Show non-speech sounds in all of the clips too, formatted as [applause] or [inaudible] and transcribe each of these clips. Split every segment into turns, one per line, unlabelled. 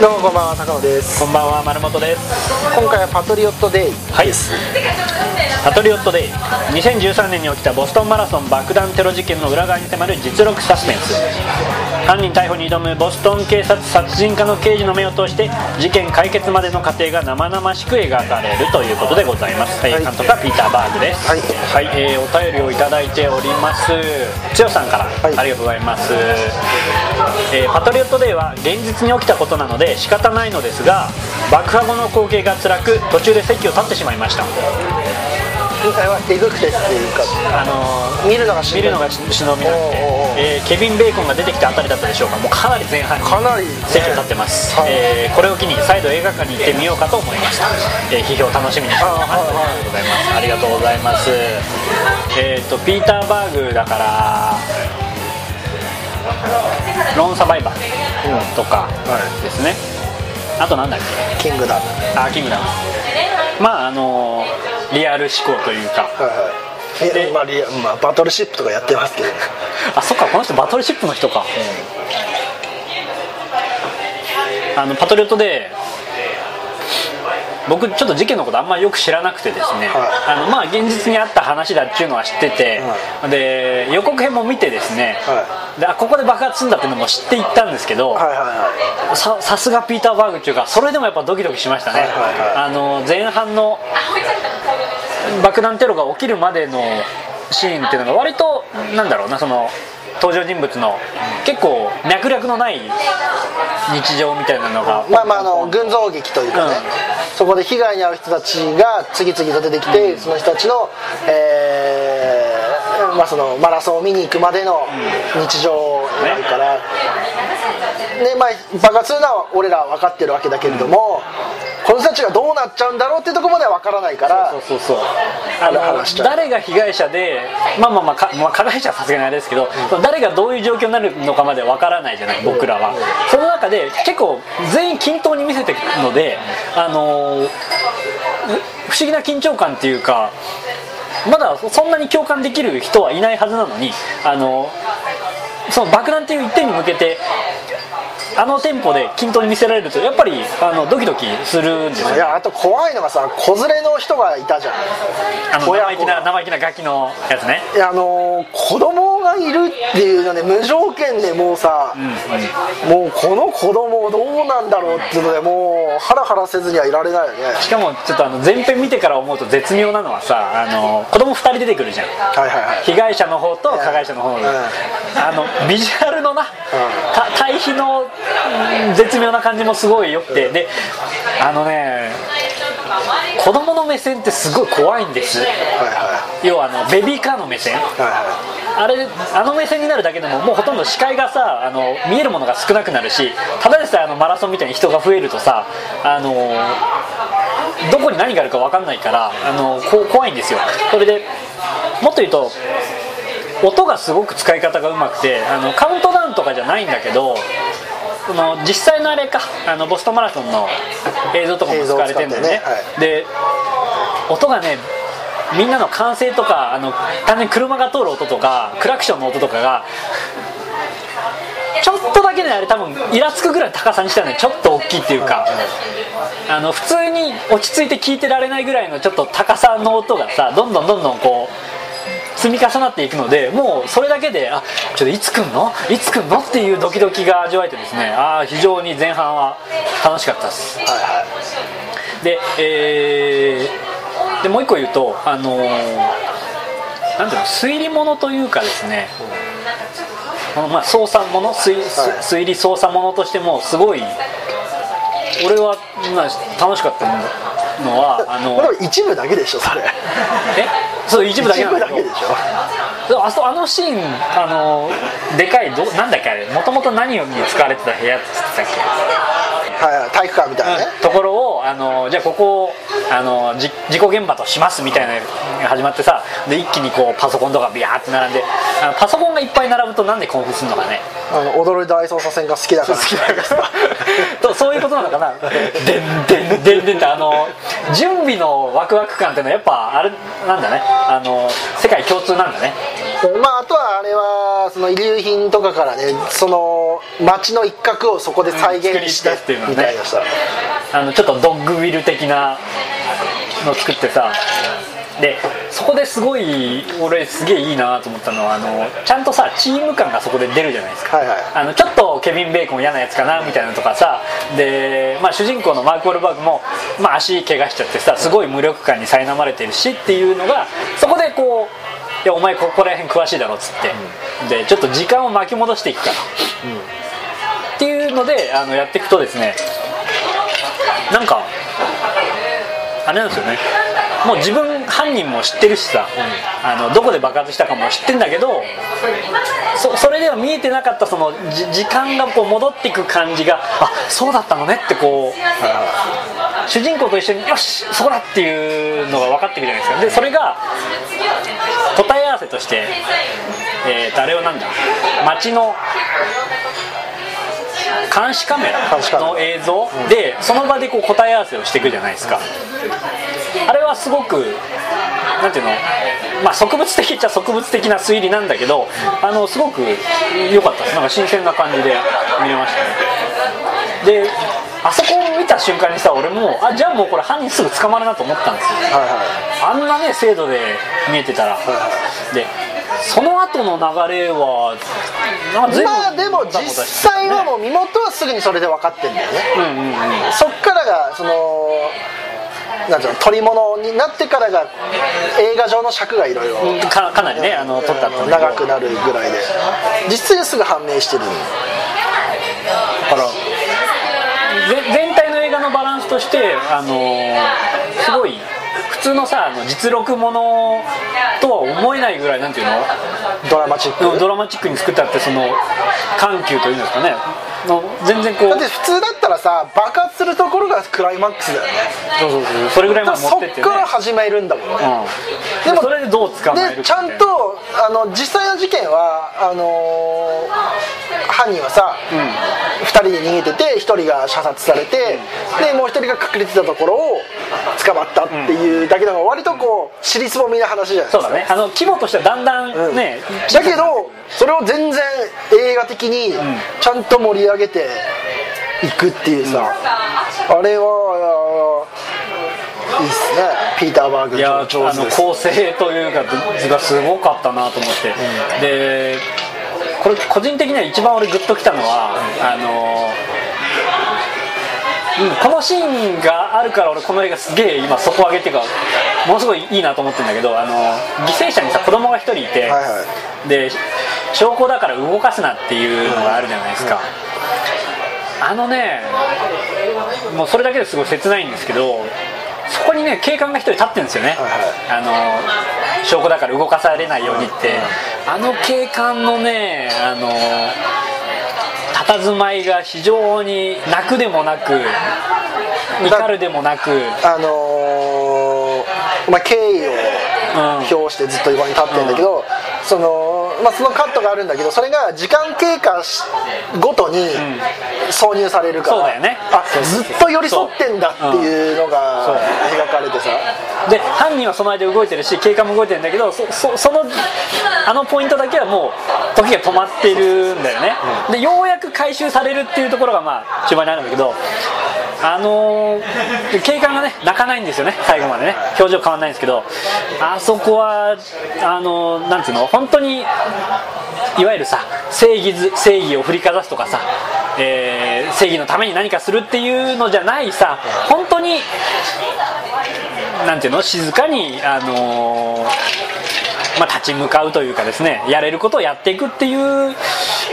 どうもこんばんは高野です。
こんばんは丸本です。
今回はパトリオットデイ
はい。パトリオットデイ。2013年に起きたボストンマラソン爆弾テロ事件の裏側に迫る実録サスペンス犯人逮捕に挑むボストン警察殺人課の刑事の目を通して事件解決までの過程が生々しく描かれるということでございます、はい、監督はピーター・バーグです。
はい。
はい、えーお便りをいただいております。つよさんから、
はい。
ありがとうございます、えーパトリオットデイは現実に起きたことなので仕方ないのですが爆破後の光景が辛く途中で席を立ってしまいました。
今回はえぐくてっていうか
あのー
見るのがしんどい。
見るのがし忍びなくてえーケビン・ベーコンが出てきたあたりだったでしょうか。もうかなり前半に
かなりね
席を立ってます、
はい。
えーこれを機に再度映画館に行ってみようかと思いました、えー批評楽しみにしております。
あ
ありがとうございます。えっ、とピーター・バーグだからローンサバイバーとかですね、あとなんだっ
キングダム。
けあキングダム。まああのリアル思考というか。
はいはい。まあリアまあバトルシップとかやってますけど
あそっかこの人バトルシップの人か、あのパトリオットで僕ちょっと事件のことあんまりよく知らなくてですね、
は
あのまあ現実にあった話だっていうのは知ってて、で予告編も見てですね、
は
であここで爆発するんだっていうのも知っていったんですけど、
はいはいは
ささすがピーター・バーグっていうかそれでもやっぱドキドキしましたね、
はいはいはい。
あの前半の爆弾テロが起きるまでのシーンっていうのが割となんだろうなその登場人物の結構脈絡のない日常みたいなのが
いまあまああの群像劇というかね、そこで被害に遭う人たちが次々と出てきて、その人たちの、えーまあ、そのマラソンを見に行くまでの日常を描くから、でまあ、爆発するのは俺らは分かってるわけだけれども、この人たちがどうなっちゃうんだろうっていうところまでは分からないから
そうそうそうあの誰が被害者でまあまあまあか、まあ、加害者はさすがにあれですけど、誰がどういう状況になるのかまでわからないじゃない僕らは。その中で結構全員均等に見せていくのであのー不思議な緊張感っていうかまだそんなに共感できる人はいないはずなのにあのその爆弾っていう一点に向けてあのテンポで均等に見せられるとやっぱりあのドキドキするんですよ。
いやあと怖いのがさ子連れの人がいたじゃん。
あの生意気な生意気なガキのやつね。
いやあのー子供がいるっていうので無条件でもうさ、もうこの子供どうなんだろうっていうのでもうハラハラせずにはいられないよね。
しかもちょっとあの前編見てから思うと絶妙なのはさあの子供2人出てくるじゃん。
はいはいはい。
被害者の方と加害者の方の、
うん。
あのビジュアルのな、た対比のうん絶妙な感じもすごいよくて、であのね子供の目線ってすごい怖いんです。
はいは
要はあのベビーカーの目線。
いはい。は
あれあの目線になるだけでももうほとんど視界がさあの見えるものが少なくなるしただでさえあのマラソンみたいに人が増えるとさあのどこに何があるか分かんないからあのこ怖いんですよ。それでもっと言うと音がすごく使い方がうまくてあのカウントダウンとかじゃないんだけどその実際のあれか。あのボストンマラソンの映像とかも使われてるんだよね。
映像を使って
で音がねみんなの歓声とかあの単純に車が通る音とかクラクションの音とかがちょっとだけねあれ多分イラつくぐらいの高さにしたらねちょっと大きいっていうか。あの普通に落ち着いて聞いてられないぐらいのちょっと高さの音がさどんどんどんどんこう積み重なっていくのでもうそれだけであちょっといつ来んの？いつ来んの？っていうドキドキが味わえてですねああ非常に前半は楽しかったです。
はいはい。
でえーでもう一個言うとあのーなんていうの？推理物というかですね、このまあ捜査物推推理捜査物としてもすごい俺は、まあ、楽しかったのはあの [laughs]
これは一部だけでしょそれ。
え？そう一部だけ
一
なんだけ
でしょ。
あそあのシーンあのでかいどなんだっけあれもともと何に使われてた部屋って言ってたっけ？
はいはい体育館みたいなね、
ところをあのじゃあここをあのじ事故現場としますみたいなのが始まってさで一気にこうパソコンとかビャーって並んであのパソコンがいっぱい並ぶとなんで興奮するのかね
あの踊る大捜査線が好きだから。
好きだから。[laughs] とそういうことなのかな。でんでんでんでんってあの準備のワクワク感っていうのはやっぱあれなんだね。あの世界共通なんだね。
まああとはあれはその遺留品とかからねその街の一角をそこで再現して、みたいなさ。
あのちょっとドッグウィル的なの作ってさでそこですごい俺すげえいいなと思ったのはあのちゃんとさチーム感がそこで出るじゃないですか、
はいはい。
あのちょっとケビン・ベーコン嫌なやつかなみたいなのとかさで、まあ、主人公のマーク・ウォルバーグも、まあ、足怪我しちゃってさすごい無力感に苛まれてるしっていうのがそこでこう「いやお前ここら辺詳しいだろ」っつって、でちょっと時間を巻き戻していくから、っていうのであのやっていくとですねなんかあれなんですよね。もう自分犯人も知ってるしさ、あのどこで爆発したかも知ってんだけどそれでは見えてなかったその時間がこう戻っていく感じがあそうだったのねってこう主人公と一緒によしそこだっていうのが分かってくるじゃないですか。でそれが答え合わせとして、えーとあれはなんだ？街の監視カメ
ラ
ラ。の映像でその場でこう答え合わせをしていくじゃないですか。あれはすごくなんていうのまあ植物的っちゃ植物的な推理なんだけどあのすごく良かったです。なんか新鮮な感じで見れましたね。であそこを見た瞬間にさ俺もあじゃあもうこれ犯人すぐ捕まるなと思ったんですよ。
はいはい。
あんなね精度で見えてたら。でその後の流れは
まあでも実際はもう身元はすぐにそれで分かってんだよね。
うんうんうん。
そっからがそのなんていうの取り物になってからが映画上の尺がいろいろ
かかなりねあの撮ったって
長くなるぐらいで。実際にすぐ判明してる
だからぜ全体の映画のバランスとしてあのすごい普通のさあの実録ものとは思えないぐらいなんていうの？
ドラマチック。
うんドラマチックに作ったってその緩急というんですかね。の全然こう。
だって普通だったらさ爆発するところがクライマックスだよね。
そうそうそうそれぐらいまで持
そって
っってね。
から始めるんだもんね、
うん、
でも
それでどう捕まえるか
でちゃんとあの実際の事件はあのー犯人はさ、2人で逃げてて1人が射殺されて、でもう1人が隠れてたところを捕まったっていうだけだから割とこう尻すぼみな話じゃないですか。
そうだね。あの規模としてはだんだんね、
だけどそれを全然映画的にちゃんと盛り上げていくっていうさ、あれはいいっすね。ピーター・バーグ
いやあの構成というかがすごかったなと思って、でこれ個人的には一番俺グッときたのは、あのうんこのシーンがあるから俺この映画すげえ今底上げっていうかものすごいいいなと思ってるんだけどあの犠牲者にさ子供が一人いて、
はいは
で証拠だから動かすなっていうのがあるじゃないですか、あのねもうそれだけですごい切ないんですけどそこにね警官が一人立ってるんですよね、
はい
あの証拠だから動かされないようにって、あの警官のねあの佇まいが非常に泣くでもなく怒るでもなく。
あのーまあ、敬意を
うん。
表してずっと横に立ってるんだけど、そのまあ、そのカットがあるんだけどそれが時間経過しごとに挿入されるから、
そうだよね。
あずっと寄り添ってんだっていうのが描かれてさ。
で犯人はその間動いてるし警官も動いてるんだけどそそそのあのポイントだけはもう時が止まってるんだよね、でようやく回収されるっていうところがまあ中盤にあるんだけどあのー警官がね泣かないんですよね最後までね。表情変わんないんですけどあそこはあのーなんつうの本当にいわゆるさ正義正義を振りかざすとかさ、えー正義のために何かするっていうのじゃないさ本当になんていうの静かに、あのーまあ、立ち向かうというかですねやれることをやっていくっていう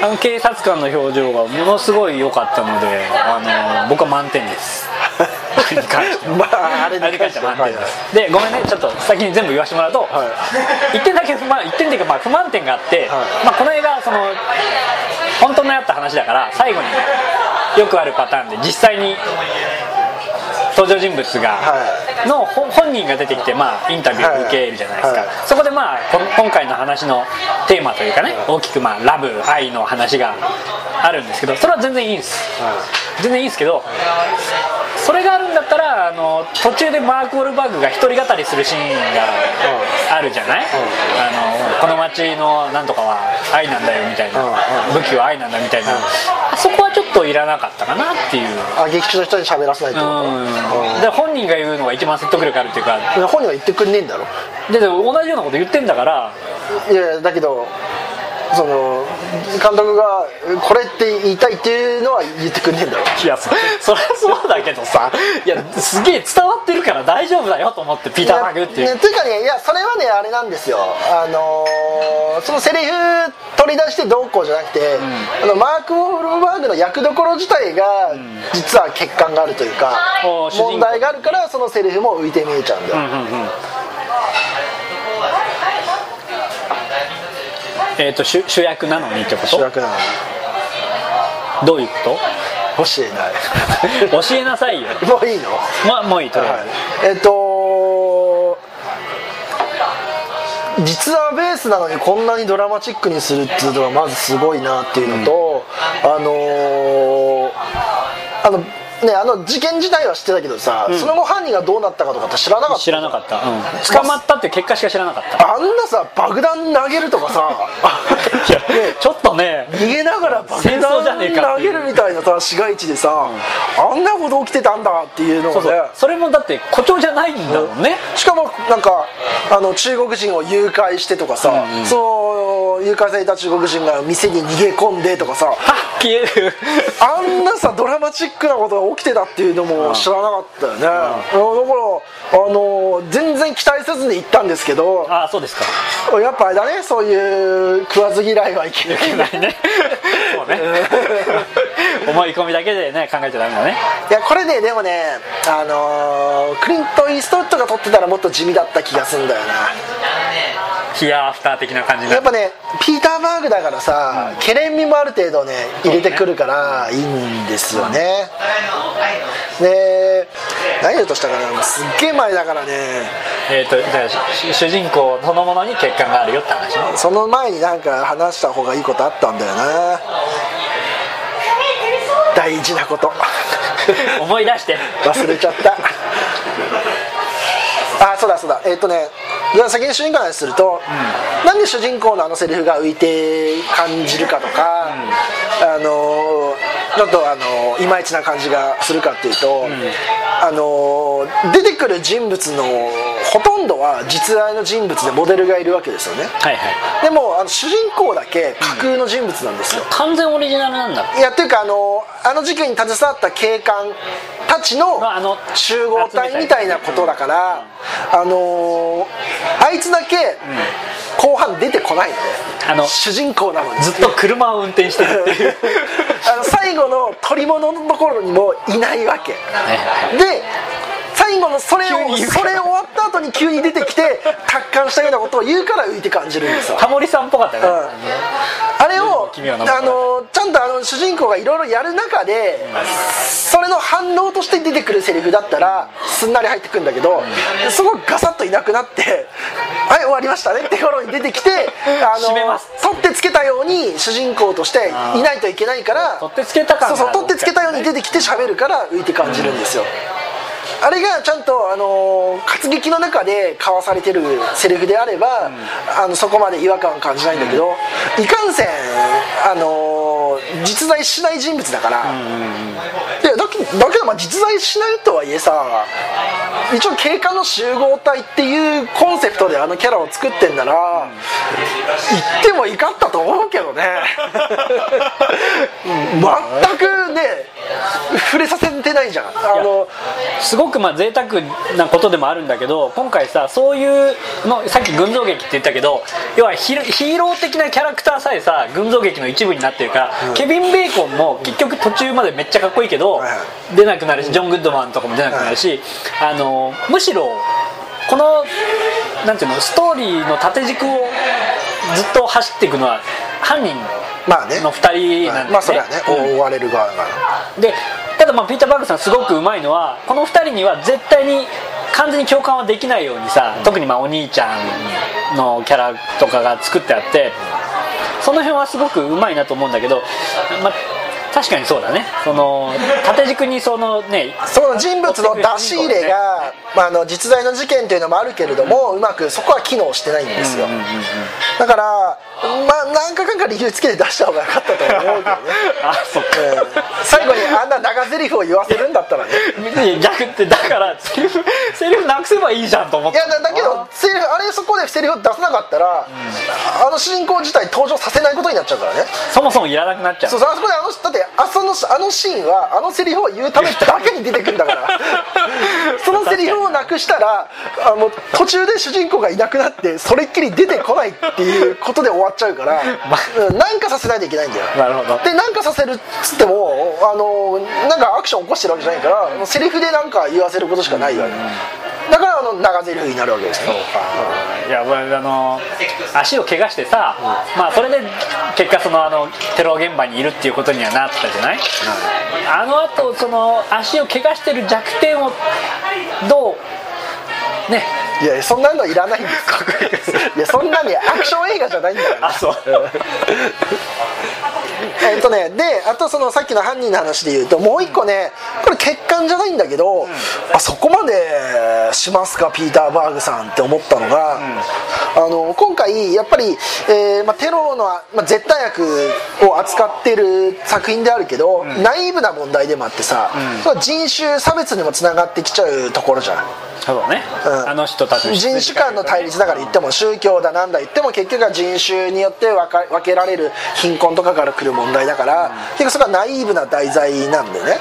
あの警察官の表情がものすごい良かったので、あのー僕は満点です。[laughs]
まああれ
に関しては。満点です、でごめんねちょっと先に全部言わせてもらうと、
は
1点だけ不満1点っていうかまあ不満点があって、
は
まあ、この映画その本当のやった話だから最後によくあるパターンで実際に登場人物が、
は
のほ本人が出てきて、まあ、インタビューを受けるじゃないですか、そこで、まあ、こ今回の話のテーマというかね大きく、まあ、ラブ愛の話があるんですけどそれは全然いいんです。全然いいんですけどそれがあるんだったらあの途中でマーク・ウォルバーグが一人語りするシーンがあるじゃない、あのこの街のなんとかは愛なんだよみたいな、
うん
武器は愛なんだみたいな、っといらなかったかなっていう、
あ劇中の人に喋らせないってこと？
うん、で本人が言うのが一番説得力あるっていうか。
うん本人は言ってくんねえんだろ。
ででも同じようなこと言ってんだから。
いやだけどその監督がこれって言いたいっていうのは言ってくんねえんだろ
いやそそりゃそうだけどさいやすげえ伝わってるから大丈夫だよと思ってピーター・マグっていう、
ね、というかねいやそれはねあれなんですよ。あのーそのセリフ取り出してどうこうじゃなくて、あのマーク・ウォルバーグの役どころ自体が実は欠陥があるというか、問題があるからそのセリフも浮いて見えちゃうんだよ、
うんうんうんえっ、と主主役なのにってこと？
主役なのに。
どういうこ
教えない。
と [laughs] 教えなさいよ。[laughs]
もういいの？
まあもういいとりあ
はい。
えず、
えっと実はベースなのにこんなにドラマチックにするっていうのがまずすごいなっていうのと、あのーあのねあの事件自体は知ってたけどさ、その後犯人がどうなったかとかって知らなかった？
知らなかった、うん、捕まったって結果しか知らなかった。
あんなさ爆弾投げるとかさ
いやちょっとね
逃げながら爆弾投げるみたいなさ市街地でさ、あんなこと起きてたんだっていうのがね。
それもだって誇張じゃないんだもんね、
しかもなんかあの中国人を誘拐してとかさ、その誘拐された中国人が店に逃げ込んでとかさ。
はっ消える。
あんなさドラマチックなことが起きてたっていうのも知らなかったよね、だからあの全然期待せずに行ったんですけど
ああそうですか。
やっぱあれだねそういう食わず嫌いはいけない。
いけないね。[laughs] そうね。[laughs] 思い込みだけでね考えちゃダメだね。
いやこれねでもねあのークリント・イーストウッドが撮ってたらもっと地味だった気がするんだよな
ヒアアフター的な感じ
やっぱねピーター・バーグだからさ、ケレン味もある程度ね入れてくるからいいんですよね、で何言うとしたかな？すっげえ前だからね。
えー、と主人公そのものに欠陥があるよって話ね。
その前になんか話した方がいいことあったんだよな。大事なこと。[laughs]
思い出して。
忘れちゃった。あそうだそうだ。えっ、とね先に主人公の話すると、なんで主人公のあのセリフが浮いて感じるかとか、あのちょっとあのいまいちな感じがするかっていうと、あの出てくる人物のほとんどは実在の人物でモデルがいるわけですよね。
はいはい。
でもあの主人公だけ架空の人物なんですよ、
完全オリジナルなんだ。
いやっていうかあのあの事件に携わった警官たちの
まああの
集合体みたいなことだから、あのあいつだけ後半出てこないのね。
あの
主人公なのに。
ずっと車を運転してるっていう。[laughs]
あの最後の取り物のところにもいないわけ。
はいはい
で最後のそれをそれ終わった後に急に出てきて達観したようなことを言うから浮いて感じるんですよ。
タモリさんっぽかったよね、
うん。あれをあのちゃんとあの主人公がいろいろやる中でそれの反応として出てくるセリフだったらすんなり入ってくるんだけどそこガサッといなくなって「はい終わりましたね」って頃に出てきて [laughs] あ
締めます。
取ってつけたように主人公としていないといけないから
取ってつけた
そうそう取ってつけたように出てきて喋るから浮いて感じるんですよ、あれがちゃんと、あのー活劇の中で交わされてるセリフであれば、あのそこまで違和感を感じないんだけど、いかんせん、あのー実在しない人物だから、いやだけだけどまあ実在しないとはいえさ一応警官の集合体っていうコンセプトであのキャラを作ってんなら、言ってもいかったと思うけどね。全くね触れさせてないじゃん。あの
すごくまあ贅沢なことでもあるんだけど今回さそういうのさっき群像劇って言ったけど要はヒーヒーロー的なキャラクターさえさ群像劇の一部になってるから、ケビン・ベーコンも結局途中までめっちゃかっこいいけど、
はいは
出なくなるしジョン・グッドマンとかも出なくなるし、あのむしろこのなんていうのストーリーの縦軸をずっと走っていくのは犯人
まあね。
の2人なんだよね、
まあそれはね、
うん。
追われる側だから
でただまあピーター・バーグさんすごくうまいのはこの2人には絶対に完全に共感はできないようにさ、特にまあお兄ちゃんのキャラとかが作ってあってその辺はすごくうまいなと思うんだけど、まあ、確かにそうだね。その縦軸にそのね
その人物の出し入れが、まあ、あの実在の事件というのもあるけれども、うまくそこは機能してないんですよ、だからまあ何かかんか理由つけて出した方が良かったと思うけどね。[laughs]
あそっか、
うん。最後にあんな長台詞を言わせるんだったらね。
逆ってだからセリフセリフなくせばいいじゃんと思って。
いやだだけどセリフあれそこでセリフを出さなかったら、あの主人公自体登場させないことになっちゃうからね。
そもそもいらなくなっちゃう。
そうそうあそこであのだってあそのあのシーンはあのセリフを言うためだけに出てくるんだから。[laughs] そのセリフをなくしたらあの途中で主人公がいなくなってそれっきり出てこないっていうことで終わっちゃうから、[laughs]
ま
うん、なんかさせないといけないんだよ。
なるほど。
でなんかさせるっつってもあのなんかアクション起こしてるわけじゃないからセリフでなんか言わせることしかないわけ、だからあの長台詞になるわけですよ
いや俺あの足を怪我してさ、まあそれで結果そのあのテロ現場にいるっていうことにはなったじゃない、あのあとその足を怪我してる弱点をどうね？
いやそんなのいらないんですよ。いやそんなにアクション映画じゃないんだから
あそう [laughs]
えっとねであとそのさっきの犯人の話で言うともう一個ねこれ欠陥じゃないんだけど、あそこまでしますかピーター・バーグさんって思ったのが、あの今回やっぱり、えーまあ、テロの、まあ、絶対悪を扱ってる作品であるけど、ナイーブな問題でもあってさ、それは人種差別にもつながってきちゃうところじゃん。
そうだね、
うん。
あの人たちの
人種間の対立だから言っても宗教だなんだ言っても結局は人種によって分けられる貧困とかから来る問題だから、結局それはナイーブな題材なんだよね。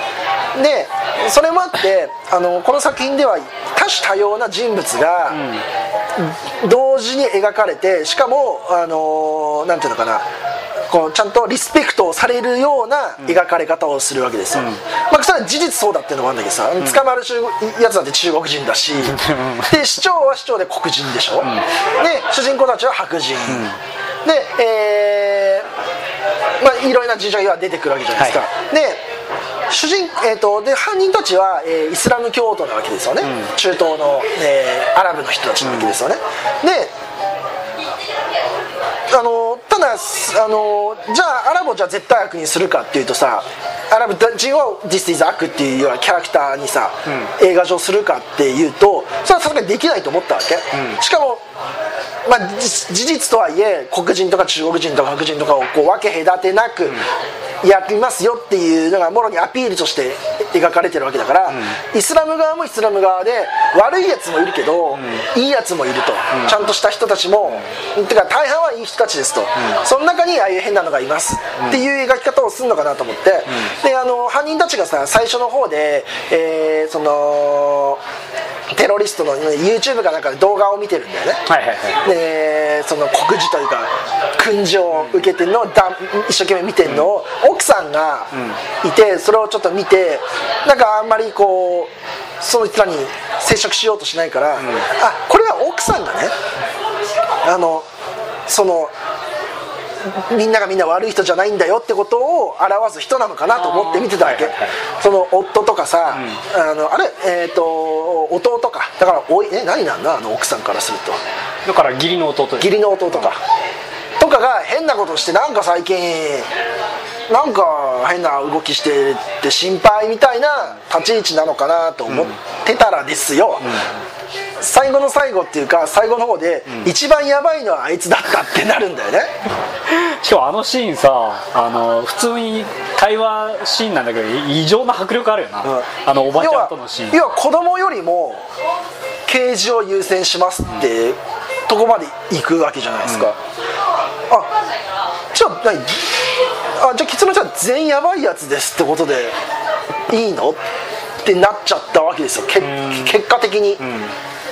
でそれもあってあのこの作品では多種多様な人物が同時に描かれてしかもあのなんていうのかなこうちゃんとリスペクトをされるような描かれ方をするわけですよ、まあ、それは事実そうだっていうのもあるんだけどさ、捕まるやつだって中国人だし。[laughs] で市長は市長で黒人でしょ、で主人公たちは白人、でえーまあいろいろな事情が出てくるわけじゃないですか、
は
で主人、えー、とで犯人たちは、えーイスラム教徒なわけですよね、中東の、えーアラブの人たちなわけですよね、であのただあのじゃあアラブをじゃあ絶対悪にするかっていうとさアラブ人を「This is 悪」っていうようなキャラクターにさ、映画上するかっていうとそれはさすがにできないと思ったわけ、しかもまあ、事実とはいえ黒人とか中国人とか白人とかをこう分け隔てなくやりますよっていうのがもろにアピールとして描かれてるわけだから、イスラム側もイスラム側で悪いやつもいるけど、いいやつもいると、ちゃんとした人たちも、てか大半はいい人たちですと、その中にああいう変なのがいます、っていう描き方をするのかなと思って、であの犯人たちがさ最初の方で、えーそのテロリストの YouTube かなんかで動画を見てるんだよね、
はいはいはい。
でその告示というか訓示を受けてるのをだ一生懸命見てるのを奥さんがいてそれをちょっと見てなんかあんまりこうその人らに接触しようとしないから、あこれは奥さんがね。あのそのみんながみんな悪い人じゃないんだよってことを表す人なのかなと思って見てたわけ、
はいはいはい。
その夫とかさ、あのあれ？えっ、と弟か。だからおいえ何なんだ？あの奥さんからすると。
だから義理の弟
義理の弟か、とかが変なことしてなんか最近なんか変な動きしてって心配みたいな立ち位置なのかなと思ってたらですよ、最後の最後っていうか最後の方で、一番やばいのはあいつだったってなるんだよね。[laughs]
しかもあのシーンさあの普通に会話シーンなんだけど異常な迫力あるよな、
うん。
あのおばちゃんとのシーン。
要は要は子供よりも刑事を優先しますって、とこまで行くわけじゃないですか、あじゃあ何？あじゃあ結論じゃあ全員やばいやつですってことでいいの？ってなっちゃったわけですよ。け結果的に、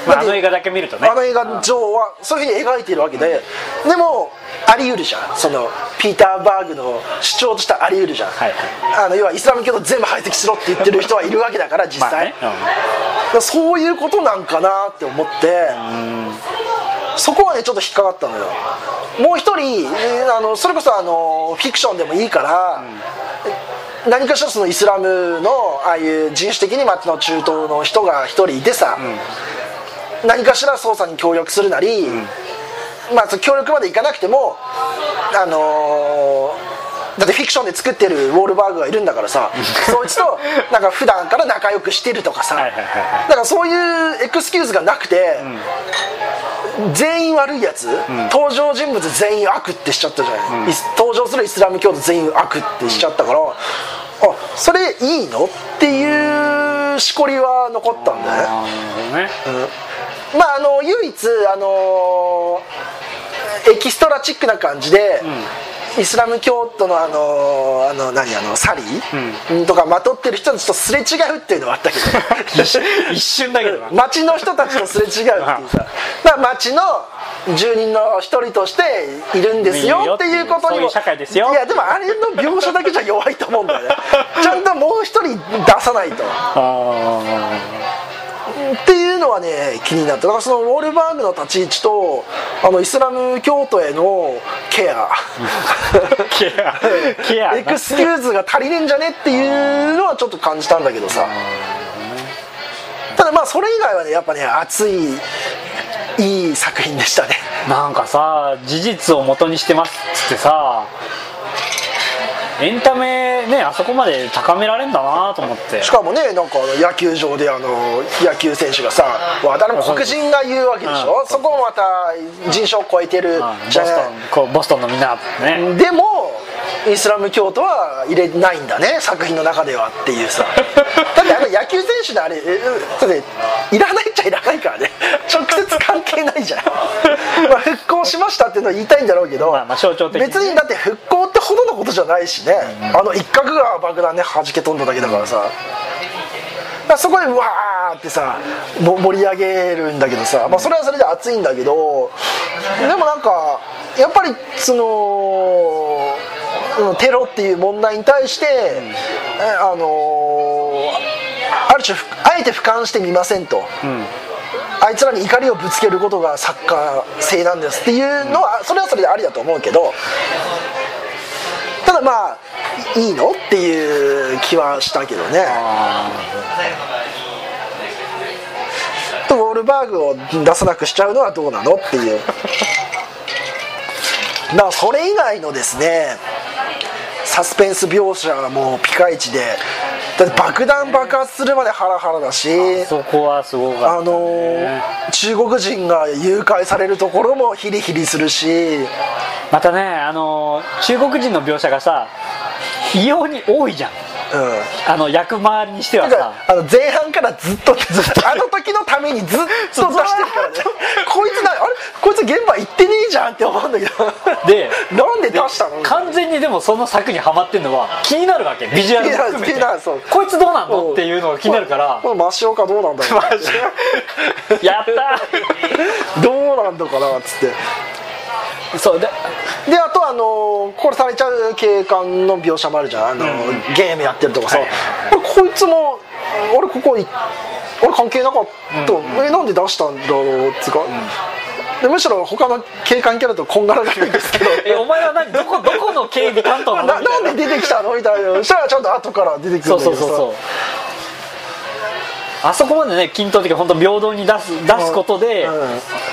まあ、あの映画だけ見るとね。
あの映画上はそういうふうに描いているわけで、でもあり得るじゃん。そのピーター・バーグの主張としてあり得るじゃん、
はい
あの要はイスラム教徒全部排斥しろって言ってる人はいるわけだから実際、
まあね
だからそういうことなんかなって思ってそこはねちょっと引っかかったのよ。もう一人えーあのそれこそあのフィクションでもいいから、何かしらそのイスラムのああいう人種的にまあの中東の人が一人いてさ、何かしら捜査に協力するなり、まあその協力までいかなくてもあのーだってフィクションで作ってるウォールバーグがいるんだからさそいつとなんか普段から仲良くしてるとかさだからそういうエクスキューズがなくて、全員悪いやつ、登場人物全員悪ってしちゃったじゃない、イス登場するイスラム教徒全員悪ってしちゃったから、あそれいいの？っていうしこりは残ったんだよね。
あーなるほどね。
まああの唯一あのエキストラチックな感じで、イスラム教徒のあのあの何あのサリー、とかまとってる人たちとすれ違うっていうのはあったけど。[laughs]
一瞬だけどな。[laughs]
町の人たちとすれ違うっていうさ。まあ町の住人の一人としているんですよっていうことにも
いう社会ですよ。
いやでもあれの描写だけじゃ弱いと思うんだよね。ちゃんともう一人出さないと。
あ
っていうのはね気になった。だからそのウォールバーグの立ち位置とあのイスラム教徒へのケア。
ー [laughs] ケア。ケアな。
エクスキューズが足りねえんじゃねっていうのはちょっと感じたんだけどさ。ただまあそれ以外はねやっぱね熱いいい作品でしたね。
なんかさ事実を元にしてますっつってさエンタメねあそこまで高められんだなと思って。
しかもねなんか野球場であの野球選手がさわ誰も黒人が言うわけでしょ、
うん
そこもまた人種を超えてる
うんボ
じゃ
ストンこうボストンのみんなね。
でもイスラム教徒は入れないんだね作品の中ではっていうさ。[laughs] だってあの野球選手であれえだっていらないっちゃいらないからね直接関係ないじゃん。[laughs] まあ復興しましたっていうのは言いたいんだろうけど、
まあまあ象徴的にね。
別にだって復興ってほどのことじゃないしね、あの一角が爆弾ね弾け飛んだだけだからさ、だからそこでうわーってさも盛り上げるんだけどさ、まあ、それはそれで熱いんだけどでもなんかやっぱりそのうんテロっていう問題に対して、えあのーある種ふあえて俯瞰してみませんと。あいつらに怒りをぶつけることがサッカー性なんですっていうのはそれはそれでありだと思うけどただまあいいのっていう気はしたけどね。とウォールバーグを出さなくしちゃうのはどうなのっていう。[laughs] だからそれ以外のですねサスペンス描写はもうピカイチでだって爆弾爆発するまでハラハラだし
そこはすごかった
あのー中国人が誘拐されるところもヒリヒリするし。
またねあの中国人の描写がさ異様に多いじゃんあの役周りにしてはさ。
あの前半からずっとずっと。あの時のためにずっと出してるからね。こいつなあれ？こいつ現場行ってねえじゃんって思うんだけど。
で
なんで出したの？
完全にでもその作にはまってんのは気になるわけ。ビジュアルも含め
気になる気になるそう。
てこいつどうなの？っていうのが気になるから。
このマシオカどうなん。だろう
やった [laughs]
どうなんのかなっつって。
ーそうで
であとあの殺されちゃう警官の描写もあるじゃん。あの、ゲームやってるとかさ、
はい
あれこいつもあれここいあれ関係なかった、えなんで出したんだろうっつうか、でむしろ他の警官キャラとこんがらがるんですけど。[laughs]
えお前は何？どこどこの警備担当なの？
ななんで出てきたの？みたいな。そしたらちゃんと後から出てくるんだけどさ。
そうそうそうあそこまでね均等的に本当平等に出す出すことで、
うん。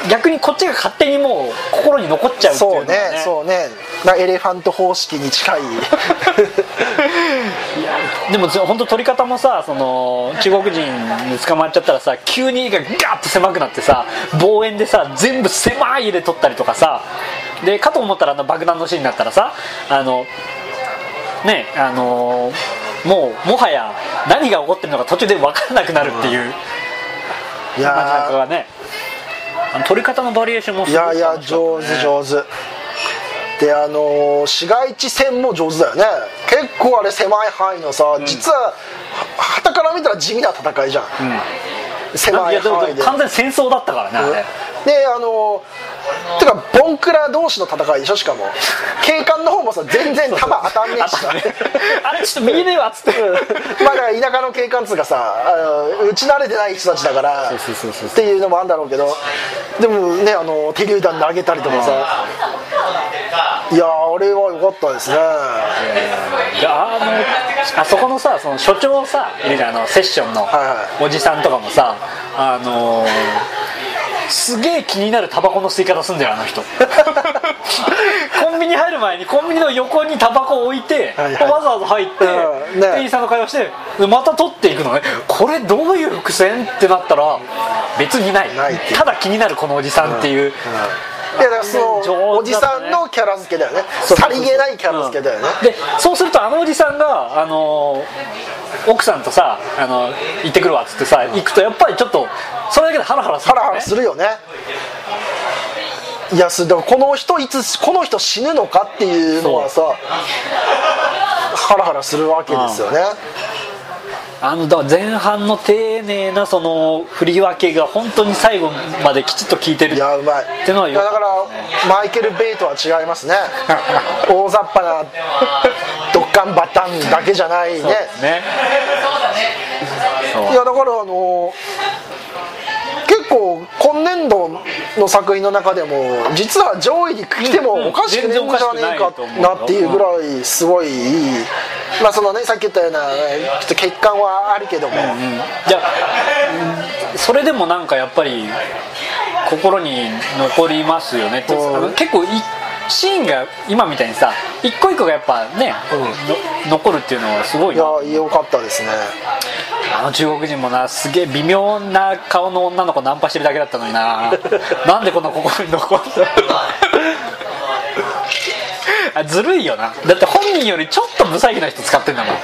逆にこっちが勝手にもう心に残っちゃうっていうの
そう
がね
ねそうね。なエレファント方式に近い。[laughs]
でも本当取り方もさその中国人に捕まっちゃったらさ急にがガーッと狭くなってさ望遠でさ全部狭い家で撮ったりとかさでかと思ったらあの爆弾のシーンになったらさあのねあのもうもはや何が起こってるのか途中で分からなくなるっていう。
い
なかな
や
かがね。あの撮り方のバリエーションもすごい
ーいやいや上手上手。であのー市街地線も上手だよね。結構あれ狭い範囲のさ、実ははたから見たら地味な戦いじゃん、狭い範囲で。
完全に戦争だったからねあれ。
であのてかボンクラ同士の戦いでしょしかも。警官の方もさ全然弾当たんねえしさ。[laughs]
あれちょっと右ねえわっつって
まあだから田舎の警官っつうかさあの打ち慣れてない人たちだからっていうのもあるんだろうけど。でもねあの手榴弾投げたりとかさいやあれは良かったですね。
いやあのあそこのさその所長さいるじゃんあのセッションのおじさんとかもさあのすげえ気になるタバコの吸い方すんだよあの人。[laughs] コンビニ入る前にコンビニの横にタバコ置いて、
はいはい。
わざわざ入って、
うんね。
店員さんの会話してでまた取っていくのね。これどういう伏線？ってなったら別にない。ただ気になるこのおじさんっていう、
いやだからそのおじさんのキャラ付けだよね。さりげないキャラ付けだよね、
でそうするとあのおじさんがあの奥さんとさあの行ってくるわっつってさ行くとやっぱりちょっとそれだけでハラハラする
ハラハラするよね。いやでもこの人いつこの人死ぬのかっていうのはさハラハラするわけですよね、
あのだ前半の丁寧なその振り分けが本当に最後まできちっと効いてる
いやうまい。
ってのはいよ
やだからマイケル・ベイとは違いますね。大雑把なドッカンバタンだけじゃないね。
ね。
いやだからあの結構今年度の作品の中でも実は上位に来てもおかしくねえんじゃねえかなっていうぐらいすごいまあそのねさっき言ったようなちょっと欠陥はあるけども、
いやうん。それでもなんかやっぱり心に残りますよね結構いシーンが今みたいにさ一個一個がやっぱね、の残るっていうのはすごい
い
な
や良かったですね。
あの中国人もなすげえ微妙な顔の女の子ナンパしてるだけだったのにな。[laughs] なんでこんな心に残るあずるいよな。だって本人よりちょっと不細工な人使ってんだもん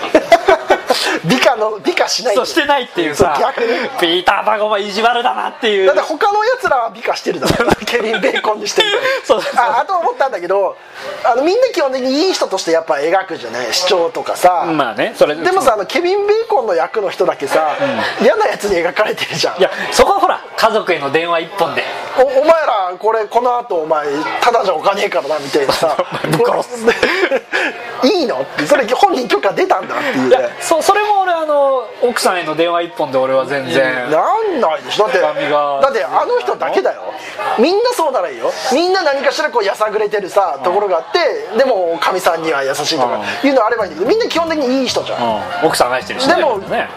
美化の美化しない
そうしてないっていうさ。
逆に。
ピーター・バゴマ意地悪だなっていう。
だって他のやつらは美化してるだろ。ケビン・ベーコンにしてる
そうそうそう。
ああと思ったんだけどあのみんな基本的にいい人としてやっぱ描くじゃない？主張とかさ、
まあねそれ
で。もさあのケビン・ベーコンの役の人だけさ、嫌なやつに描かれてるじゃん。
いやそこはほら家族への電話一本で。
おお前らこれこの後お前ただじゃおかねえからなみたいなさ。[laughs] [laughs] いいの？ってそれ本人許可出たんだっていうね。
そそれもの奥さんへの電話一本で俺は全然
なんないでしょ。だってだってあの人だけだよ。みんなそうならいいよ。みんな何かしらこうやさぐれてるさところがあってでもかみさんには優しいとかいうのあればいいんだけどみんな基本的にいい人じゃん。
うん。奥さん愛してるしね
でも
ね。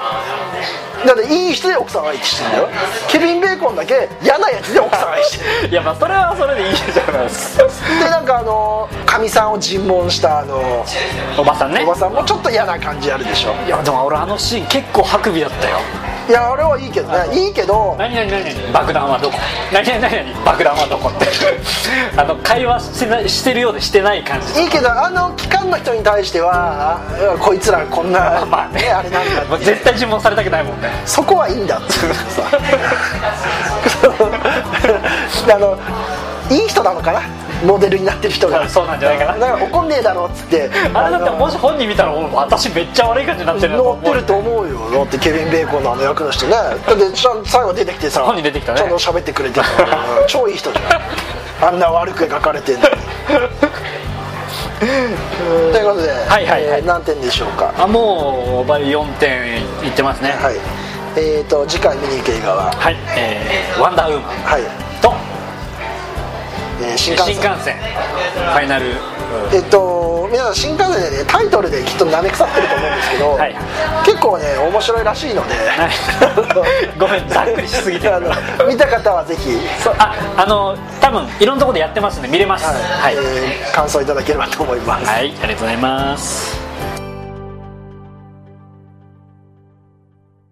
だっていい人で奥さん愛してるんだよケビン・ベーコンだけ嫌なやつで奥さん愛してる。[laughs]
いやまあそれはそれでいいじゃないですか。
でなんかあのかみさんを尋問したあの
おばさんね。
おばさんもちょっと嫌な感じあるでしょ。
いやでも俺あのシーン結構ハクビだったよ。
いやあれはいいけどね。いいけど。
何々何々爆弾はどこ？何々何々爆弾はどこって。[laughs] あの会話してないしてるようでしてない感じ。
いいけどあの機関の人に対してはあこいつらこんな、[laughs]
まあね。
あれなんだ
絶対尋問されたくないもんね。
そこはいいんだって。[laughs] あのいい人なのかな？モデルになってる人が。[laughs]
そうなんじゃないかな。
だから怒んねえだろっつって。[laughs]
あれだって
の
もし本人見たらお私めっちゃ悪い感じになってる
乗ってると思うよ。だってケビン・ベーコンのあの役の人ね。だって最後出てきてさ
本人出てきたね。
ちゃんと喋ってくれてる [laughs] 超いい人じゃん。あんな悪く描かれてんのに。ということで、
はいはいはい。
えー何点でしょうか？
あもう倍4点いってますね。
はい。えー、と次回見に行く映画は？
はい、えーワンダーウーマン。
はい、
と
えー新幹線。
ファイナル。
えっと皆さん新幹線でねタイトルできっと舐め腐ってると思うんですけど、
はい。
結構ね面白いらしいので、
はい。[laughs] ごめんざっくりしすぎて。る
あの見た方はぜひ、
ああの多分いろんなところでやってますんで見れます。
はい。
はい、
えー感想いただければと思います、
はい、ありがとうございます